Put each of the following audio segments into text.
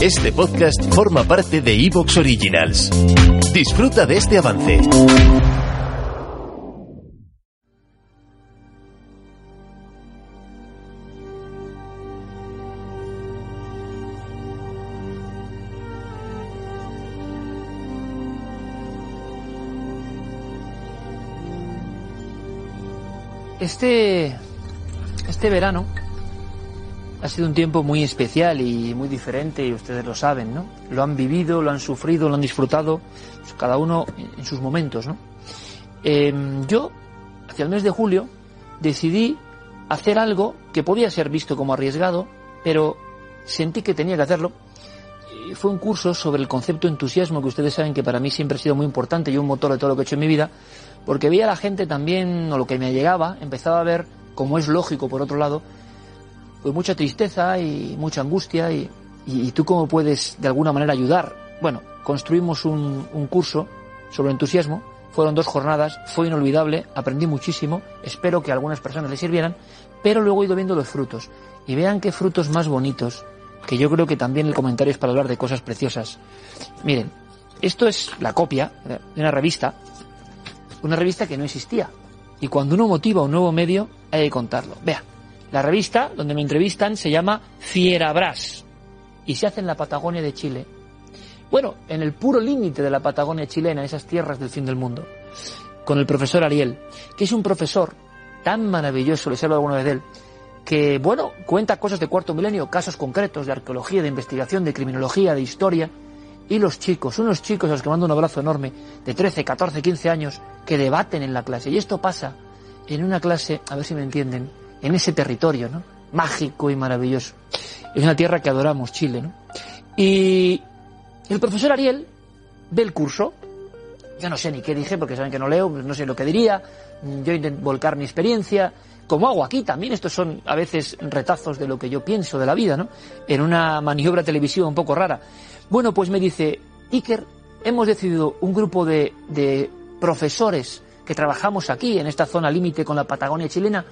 Este podcast forma parte de Evox Originals. Disfruta de este avance. Este, este verano ha sido un tiempo muy especial y muy diferente y ustedes lo saben, ¿no? Lo han vivido, lo han sufrido, lo han disfrutado, pues, cada uno en sus momentos, ¿no? Em, yo, hacia el mes de julio, decidí hacer algo que podía ser visto como arriesgado, pero sentí que tenía que hacerlo. Y fue un curso sobre el concepto entusiasmo, que ustedes saben que para mí siempre ha sido muy importante y un motor de todo lo que he hecho en mi vida, porque veía a la gente también, o lo que me llegaba, empezaba a ver, como es lógico por otro lado, pues mucha tristeza y mucha angustia y, y, tú cómo puedes de alguna manera ayudar. Bueno, construimos un, un curso sobre entusiasmo, fueron dos jornadas, fue inolvidable, aprendí muchísimo, espero que algunas personas les sirvieran, pero luego he ido viendo los frutos y vean qué frutos más bonitos, que yo creo que también el comentario es para hablar de cosas preciosas. Miren, esto es la copia de una revista, una revista que no existía. Y cuando uno motiva un nuevo medio, hay que contarlo. Vea, la revista donde me entrevistan se llama Fierabras y se hace en la Patagonia de Chile. Bueno, en el puro límite de la Patagonia chilena, esas tierras del fin del mundo, con el profesor Ariel, que es un profesor tan maravilloso, les hablo alguna vez de él, que, bueno, cuenta cosas de cuarto milenio, casos concretos de arqueología, de investigación, de criminología, de historia, y los chicos, unos chicos a los que mando un abrazo enorme, de 13, 14, 15 años, que debaten en la clase. Y esto pasa en una clase, a ver si me entienden, en ese territorio, ¿no? Mágico y maravilloso. Es una tierra que adoramos, Chile, ¿no? Y el profesor Ariel ve el curso. Yo no sé ni qué dije, porque saben que no leo, no sé lo que diría. Yo intento volcar mi experiencia, como hago aquí también. Estos son a veces retazos de lo que yo pienso de la vida, ¿no? En una maniobra televisiva un poco rara. Bueno, pues me dice, Iker, hemos decidido un grupo de, de profesores que trabajamos aquí, en esta zona límite con la Patagonia chilena,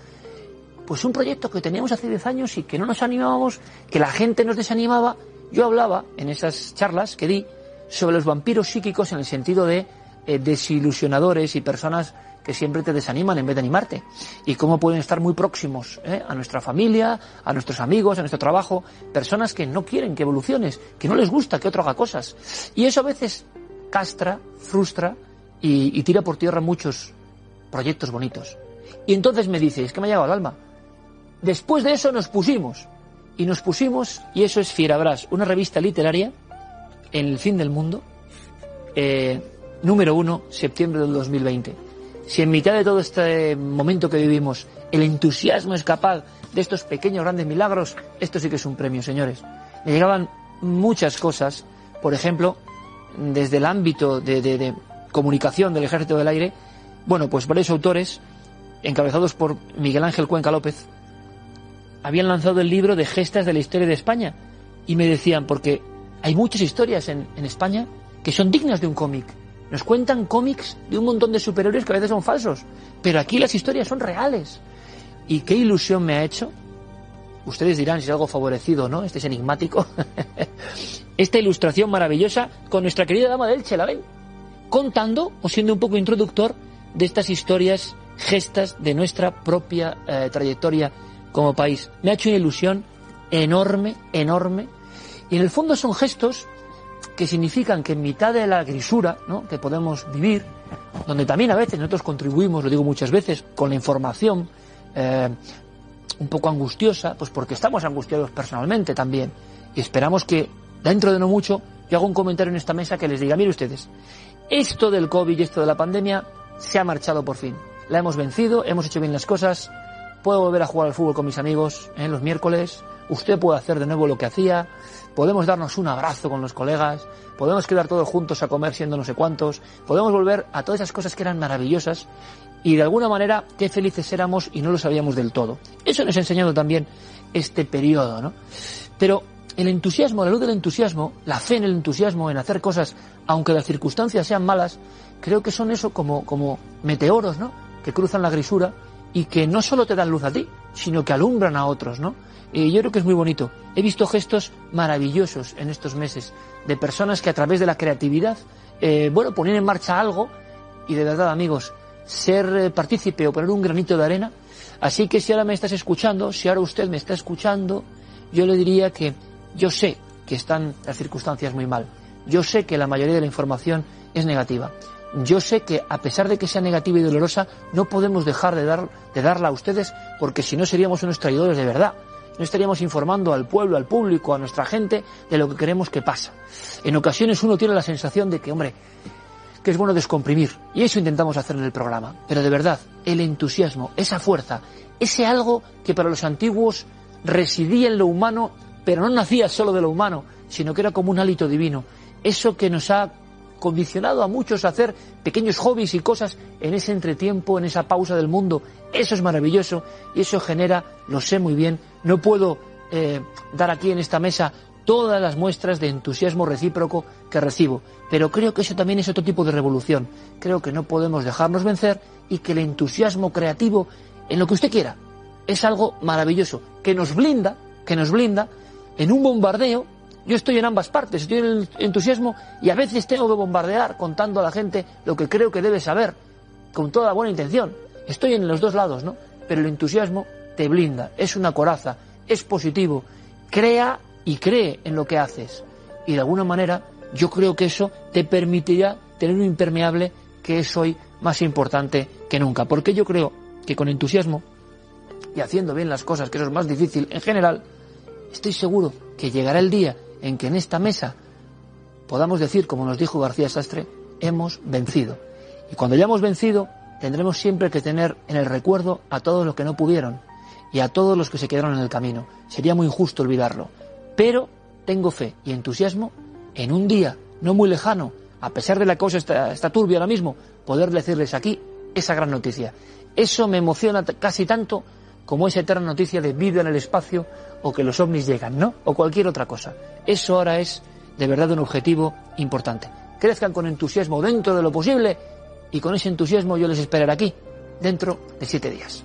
pues un proyecto que teníamos hace 10 años y que no nos animábamos, que la gente nos desanimaba. Yo hablaba en esas charlas que di sobre los vampiros psíquicos en el sentido de eh, desilusionadores y personas que siempre te desaniman en vez de animarte. Y cómo pueden estar muy próximos eh, a nuestra familia, a nuestros amigos, a nuestro trabajo, personas que no quieren que evoluciones, que no les gusta que otro haga cosas. Y eso a veces castra, frustra y, y tira por tierra muchos proyectos bonitos. Y entonces me dice, es que me ha llegado al alma. Después de eso nos pusimos. Y nos pusimos, y eso es Fierabras, una revista literaria en el fin del mundo, eh, número uno, septiembre del 2020. Si en mitad de todo este momento que vivimos el entusiasmo es capaz de estos pequeños grandes milagros, esto sí que es un premio, señores. Me llegaban muchas cosas, por ejemplo, desde el ámbito de, comunicación del Ejército del Aire, bueno, pues varios autores, encabezados por Miguel Ángel Cuenca López, habían lanzado el libro de gestas de la historia de España y me decían, porque hay muchas historias en, España que son dignas de un cómic. Nos cuentan cómics de un montón de superhéroes que a veces son falsos, pero aquí las historias son reales. ¿Y qué ilusión me ha hecho? Ustedes dirán si es algo favorecido o no, este es enigmático. Esta ilustración maravillosa con nuestra querida dama del Elche, ¿la? Contando o siendo un poco introductor de estas historias, gestas de nuestra propia eh, trayectoria como país. Me ha hecho una ilusión enorme, enorme. Y en el fondo son gestos que significan que en mitad de la grisura ¿no? que podemos vivir, donde también a veces nosotros contribuimos, lo digo muchas veces, con la información eh, un poco angustiosa, pues porque estamos angustiados personalmente también. Y esperamos que dentro de no mucho yo haga un comentario en esta mesa que les diga, mire ustedes, esto del COVID y esto de la pandemia se ha marchado por fin. La hemos vencido, hemos hecho bien las cosas, puedo volver a jugar al fútbol con mis amigos en los miércoles, usted puede hacer de nuevo lo que hacía, podemos darnos un abrazo con los colegas, podemos quedar todos juntos a comer siendo no sé cuántos, podemos volver a todas esas cosas que eran maravillosas y de alguna manera qué felices éramos y no lo sabíamos del todo. Eso nos ha enseñado también este periodo, ¿no? Pero el entusiasmo, la luz del entusiasmo, la fe en el entusiasmo, en hacer cosas, aunque las circunstancias sean malas, creo que son eso como, como meteoros, ¿no? Que cruzan la grisura y que no solo te dan luz a ti, sino que alumbran a otros, ¿no? Y yo creo que es muy bonito. He visto gestos maravillosos en estos meses de personas que a través de la creatividad, eh, bueno, ponían en marcha algo y de verdad, amigos, ser eh, partícipe o poner un granito de arena. Así que si ahora me estás escuchando, si ahora usted me está escuchando, yo le diría que yo sé que están las circunstancias muy mal. Yo sé que la mayoría de la información es negativa. Yo sé que a pesar de que sea negativa y dolorosa, no podemos dejar de, dar, de darla a ustedes porque si no seríamos unos traidores de verdad. No estaríamos informando al pueblo, al público, a nuestra gente de lo que queremos que pasa. En ocasiones uno tiene la sensación de que, hombre, que es bueno descomprimir. Y eso intentamos hacer en el programa. Pero de verdad, el entusiasmo, esa fuerza, ese algo que para los antiguos residía en lo humano pero no nacía solo de lo humano, sino que era como un hálito divino. Eso que nos ha condicionado a muchos a hacer pequeños hobbies y cosas en ese entretiempo, en esa pausa del mundo. Eso es maravilloso y eso genera, lo sé muy bien, no puedo eh, dar aquí en esta mesa todas las muestras de entusiasmo recíproco que recibo, pero creo que eso también es otro tipo de revolución. Creo que no podemos dejarnos vencer y que el entusiasmo creativo, en lo que usted quiera, es algo maravilloso, que nos blinda, que nos blinda en un bombardeo, yo estoy en ambas partes, estoy en el entusiasmo y a veces tengo que bombardear contando a la gente lo que creo que debe saber, con toda buena intención. Estoy en los dos lados, ¿no? Pero el entusiasmo te blinda, es una coraza, es positivo, crea y cree en lo que haces. Y de alguna manera yo creo que eso te permitirá tener un impermeable que es hoy más importante que nunca. Porque yo creo que con entusiasmo y haciendo bien las cosas, que eso es más difícil en general, Estoy seguro que llegará el día en que en esta mesa podamos decir, como nos dijo García Sastre, hemos vencido. Y cuando hayamos vencido, tendremos siempre que tener en el recuerdo a todos los que no pudieron y a todos los que se quedaron en el camino. Sería muy injusto olvidarlo. Pero tengo fe y entusiasmo en un día no muy lejano, a pesar de la cosa está, está turbia ahora mismo, poder decirles aquí esa gran noticia. Eso me emociona casi tanto como esa eterna noticia de vida en el espacio o que los ovnis llegan, ¿no? O cualquier otra cosa. Eso ahora es de verdad un objetivo importante. Crezcan con entusiasmo dentro de lo posible y con ese entusiasmo yo les esperaré aquí dentro de siete días.